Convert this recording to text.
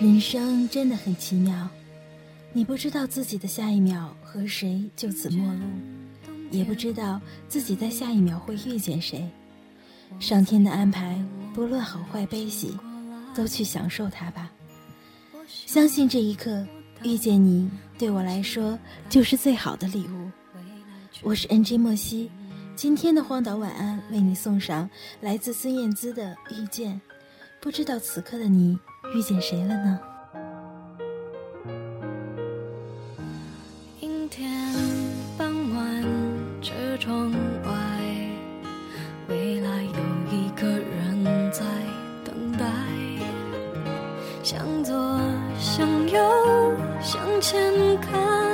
人生真的很奇妙，你不知道自己的下一秒和谁就此陌路，也不知道自己在下一秒会遇见谁。上天的安排，不论好坏悲喜，都去享受它吧。相信这一刻遇见你，对我来说就是最好的礼物。我是 NG 莫西，今天的荒岛晚安为你送上来自孙燕姿的《遇见》。不知道此刻的你遇见谁了呢？阴天傍晚，车窗外，未来有一个人在等待。向左，向右，向前看，